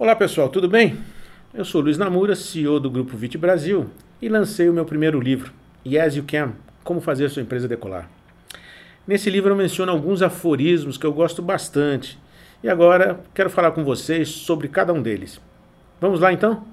Olá pessoal, tudo bem? Eu sou Luiz Namura, CEO do Grupo Vit Brasil e lancei o meu primeiro livro, Yes You Can, Como Fazer Sua Empresa Decolar. Nesse livro eu menciono alguns aforismos que eu gosto bastante e agora quero falar com vocês sobre cada um deles. Vamos lá então?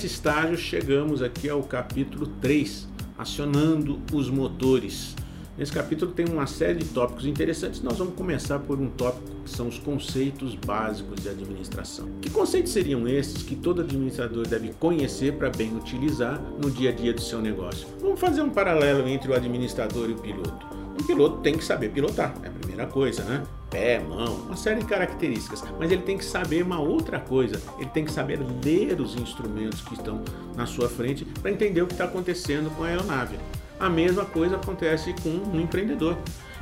Nesse estágio chegamos aqui ao capítulo 3, acionando os motores. Nesse capítulo tem uma série de tópicos interessantes. Nós vamos começar por um tópico que são os conceitos básicos de administração. Que conceitos seriam esses que todo administrador deve conhecer para bem utilizar no dia a dia do seu negócio? Vamos fazer um paralelo entre o administrador e o piloto. O piloto tem que saber pilotar, é a primeira coisa, né? Pé, mão, uma série de características, mas ele tem que saber uma outra coisa, ele tem que saber ler os instrumentos que estão na sua frente para entender o que está acontecendo com a aeronave. A mesma coisa acontece com um empreendedor.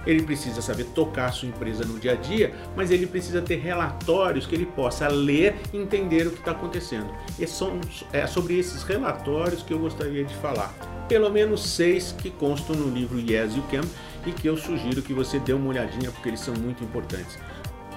Ele precisa saber tocar a sua empresa no dia a dia, mas ele precisa ter relatórios que ele possa ler e entender o que está acontecendo. E são é sobre esses relatórios que eu gostaria de falar. Pelo menos seis que constam no livro Yes You Can e que eu sugiro que você dê uma olhadinha porque eles são muito importantes.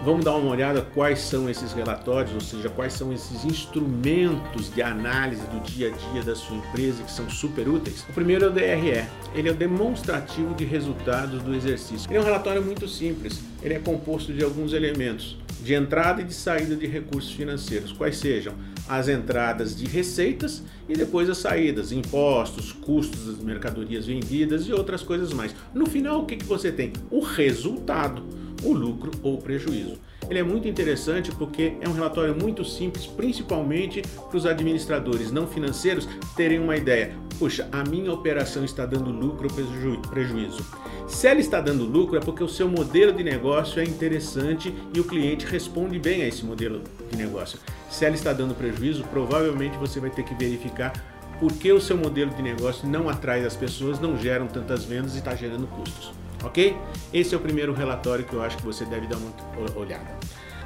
Vamos dar uma olhada quais são esses relatórios, ou seja, quais são esses instrumentos de análise do dia a dia da sua empresa que são super úteis. O primeiro é o DRE, ele é o demonstrativo de resultados do exercício. Ele é um relatório muito simples, ele é composto de alguns elementos de entrada e de saída de recursos financeiros, quais sejam as entradas de receitas e depois as saídas, impostos, custos das mercadorias vendidas e outras coisas mais. No final, o que, que você tem? O resultado, o lucro ou o prejuízo. Ele é muito interessante porque é um relatório muito simples, principalmente para os administradores não financeiros terem uma ideia. Puxa, a minha operação está dando lucro ou prejuízo. Se ela está dando lucro, é porque o seu modelo de negócio é interessante e o cliente responde bem a esse modelo de negócio. Se ela está dando prejuízo, provavelmente você vai ter que verificar por que o seu modelo de negócio não atrai as pessoas, não geram tantas vendas e está gerando custos. Ok? Esse é o primeiro relatório que eu acho que você deve dar uma olhada.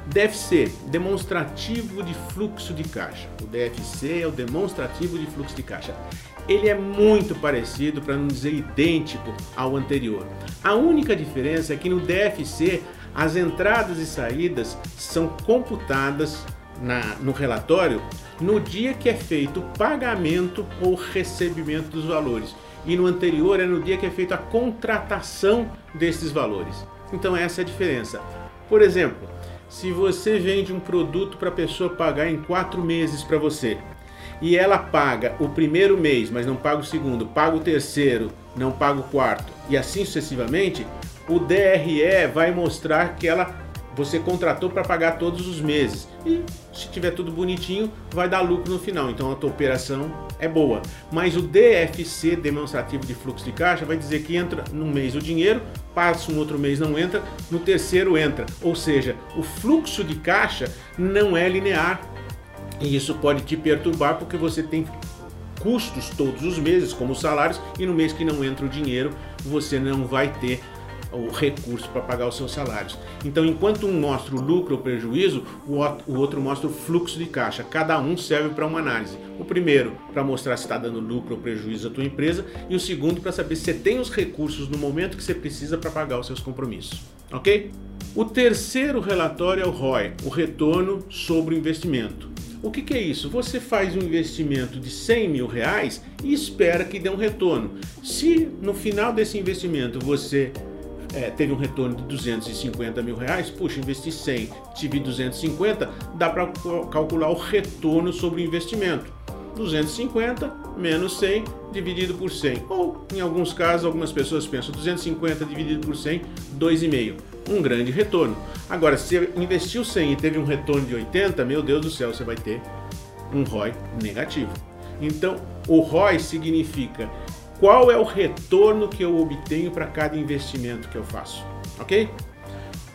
DFC, demonstrativo de fluxo de caixa. O DFC é o demonstrativo de fluxo de caixa. Ele é muito parecido, para não dizer idêntico, ao anterior. A única diferença é que no DFC as entradas e saídas são computadas na, no relatório no dia que é feito o pagamento ou recebimento dos valores. E no anterior é no dia que é feita a contratação desses valores. Então essa é a diferença. Por exemplo, se você vende um produto para a pessoa pagar em quatro meses para você e ela paga o primeiro mês, mas não paga o segundo, paga o terceiro, não paga o quarto e assim sucessivamente, o DRE vai mostrar que ela você contratou para pagar todos os meses e se tiver tudo bonitinho vai dar lucro no final. Então a tua operação é boa. Mas o DFC, demonstrativo de fluxo de caixa, vai dizer que entra num mês o dinheiro, passa um outro mês não entra, no terceiro entra. Ou seja, o fluxo de caixa não é linear. E isso pode te perturbar porque você tem custos todos os meses, como salários, e no mês que não entra o dinheiro, você não vai ter o recurso para pagar os seus salários. Então, enquanto um mostra o lucro ou prejuízo, o outro mostra o fluxo de caixa. Cada um serve para uma análise. O primeiro para mostrar se está dando lucro ou prejuízo à tua empresa e o segundo para saber se você tem os recursos no momento que você precisa para pagar os seus compromissos. Ok? O terceiro relatório é o ROI, o retorno sobre o investimento. O que, que, é isso? Você faz um investimento de 100 mil reais e espera que dê um retorno. Se no final desse investimento você é, teve um retorno de 250 mil reais, puxa, investi 100, tive 250, dá para calcular o retorno sobre o investimento. 250 menos 100 dividido por 100. Ou, em alguns casos, algumas pessoas pensam 250 dividido por 100, 2,5. Um grande retorno. Agora, se você investiu 100 e teve um retorno de 80, meu Deus do céu, você vai ter um ROI negativo. Então, o ROI significa qual é o retorno que eu obtenho para cada investimento que eu faço, ok?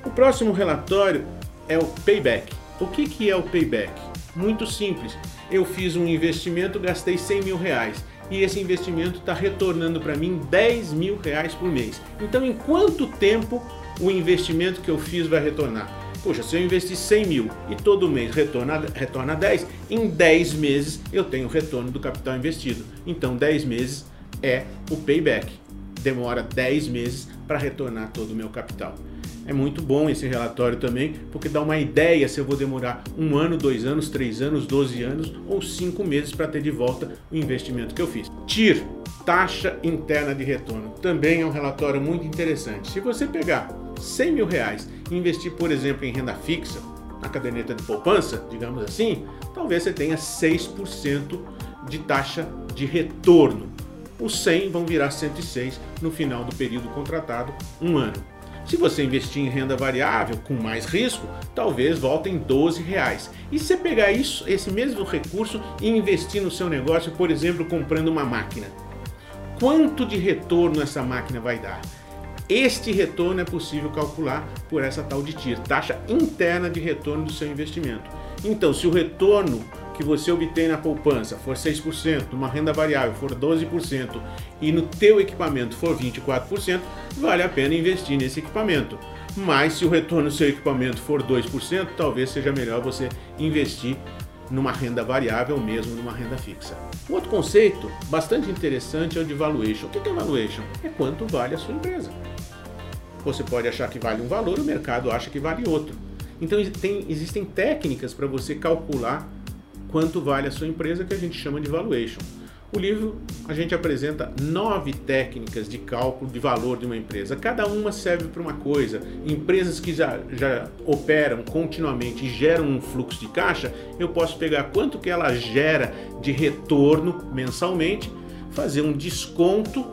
O próximo relatório é o payback. O que, que é o payback? Muito simples. Eu fiz um investimento, gastei 100 mil reais e esse investimento está retornando para mim 10 mil reais por mês. Então, em quanto tempo o investimento que eu fiz vai retornar? Puxa, se eu investir 100 mil e todo mês retorna, retorna 10, em 10 meses eu tenho o retorno do capital investido. Então 10 meses é o payback. Demora 10 meses para retornar todo o meu capital. É muito bom esse relatório também, porque dá uma ideia se eu vou demorar um ano, dois anos, três anos, 12 anos ou cinco meses para ter de volta o investimento que eu fiz. TIR, taxa interna de retorno, também é um relatório muito interessante. Se você pegar 100 mil reais e investir, por exemplo, em renda fixa, na caderneta de poupança, digamos assim, talvez você tenha 6% de taxa de retorno. Os 100 vão virar 106 no final do período contratado, um ano. Se você investir em renda variável com mais risco, talvez volte em 12 reais. E se você pegar isso, esse mesmo recurso e investir no seu negócio, por exemplo, comprando uma máquina, quanto de retorno essa máquina vai dar? Este retorno é possível calcular por essa tal de TIR, taxa interna de retorno do seu investimento. Então, se o retorno que você obtém na poupança for 6%, numa renda variável for 12% e no teu equipamento for 24%, vale a pena investir nesse equipamento. Mas se o retorno do seu equipamento for 2%, talvez seja melhor você investir numa renda variável ou mesmo numa renda fixa. Um outro conceito bastante interessante é o de valuation. O que é valuation? É quanto vale a sua empresa. Você pode achar que vale um valor, o mercado acha que vale outro. Então tem, existem técnicas para você calcular quanto vale a sua empresa, que a gente chama de valuation. O livro a gente apresenta nove técnicas de cálculo de valor de uma empresa. Cada uma serve para uma coisa. Empresas que já, já operam continuamente e geram um fluxo de caixa, eu posso pegar quanto que ela gera de retorno mensalmente, fazer um desconto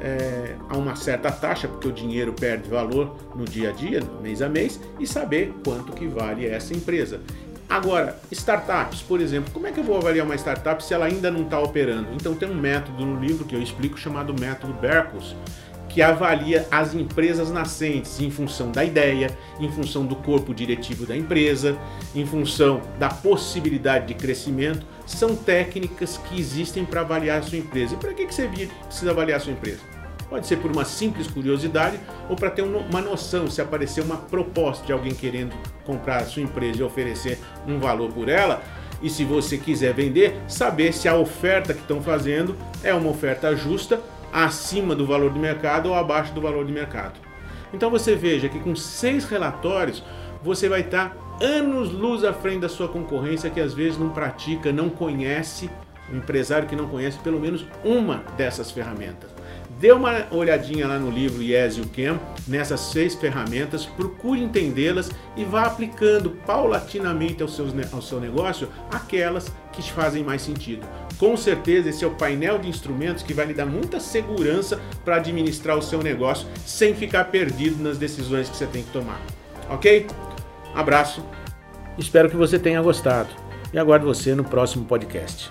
é, a uma certa taxa, porque o dinheiro perde valor no dia a dia, mês a mês, e saber quanto que vale essa empresa. Agora, startups, por exemplo, como é que eu vou avaliar uma startup se ela ainda não está operando? Então tem um método no livro que eu explico chamado método Berkus, que avalia as empresas nascentes em função da ideia, em função do corpo diretivo da empresa, em função da possibilidade de crescimento. São técnicas que existem para avaliar a sua empresa. E para que você precisa avaliar a sua empresa? Pode ser por uma simples curiosidade ou para ter uma noção se aparecer uma proposta de alguém querendo comprar a sua empresa e oferecer um valor por ela. E se você quiser vender, saber se a oferta que estão fazendo é uma oferta justa, acima do valor de mercado ou abaixo do valor de mercado. Então você veja que com seis relatórios você vai estar anos luz à frente da sua concorrência que às vezes não pratica, não conhece, um empresário que não conhece pelo menos uma dessas ferramentas. Dê uma olhadinha lá no livro Yes You Can, nessas seis ferramentas, procure entendê-las e vá aplicando paulatinamente ao, ao seu negócio aquelas que te fazem mais sentido. Com certeza, esse é o painel de instrumentos que vai lhe dar muita segurança para administrar o seu negócio sem ficar perdido nas decisões que você tem que tomar. Ok? Abraço, espero que você tenha gostado e aguardo você no próximo podcast.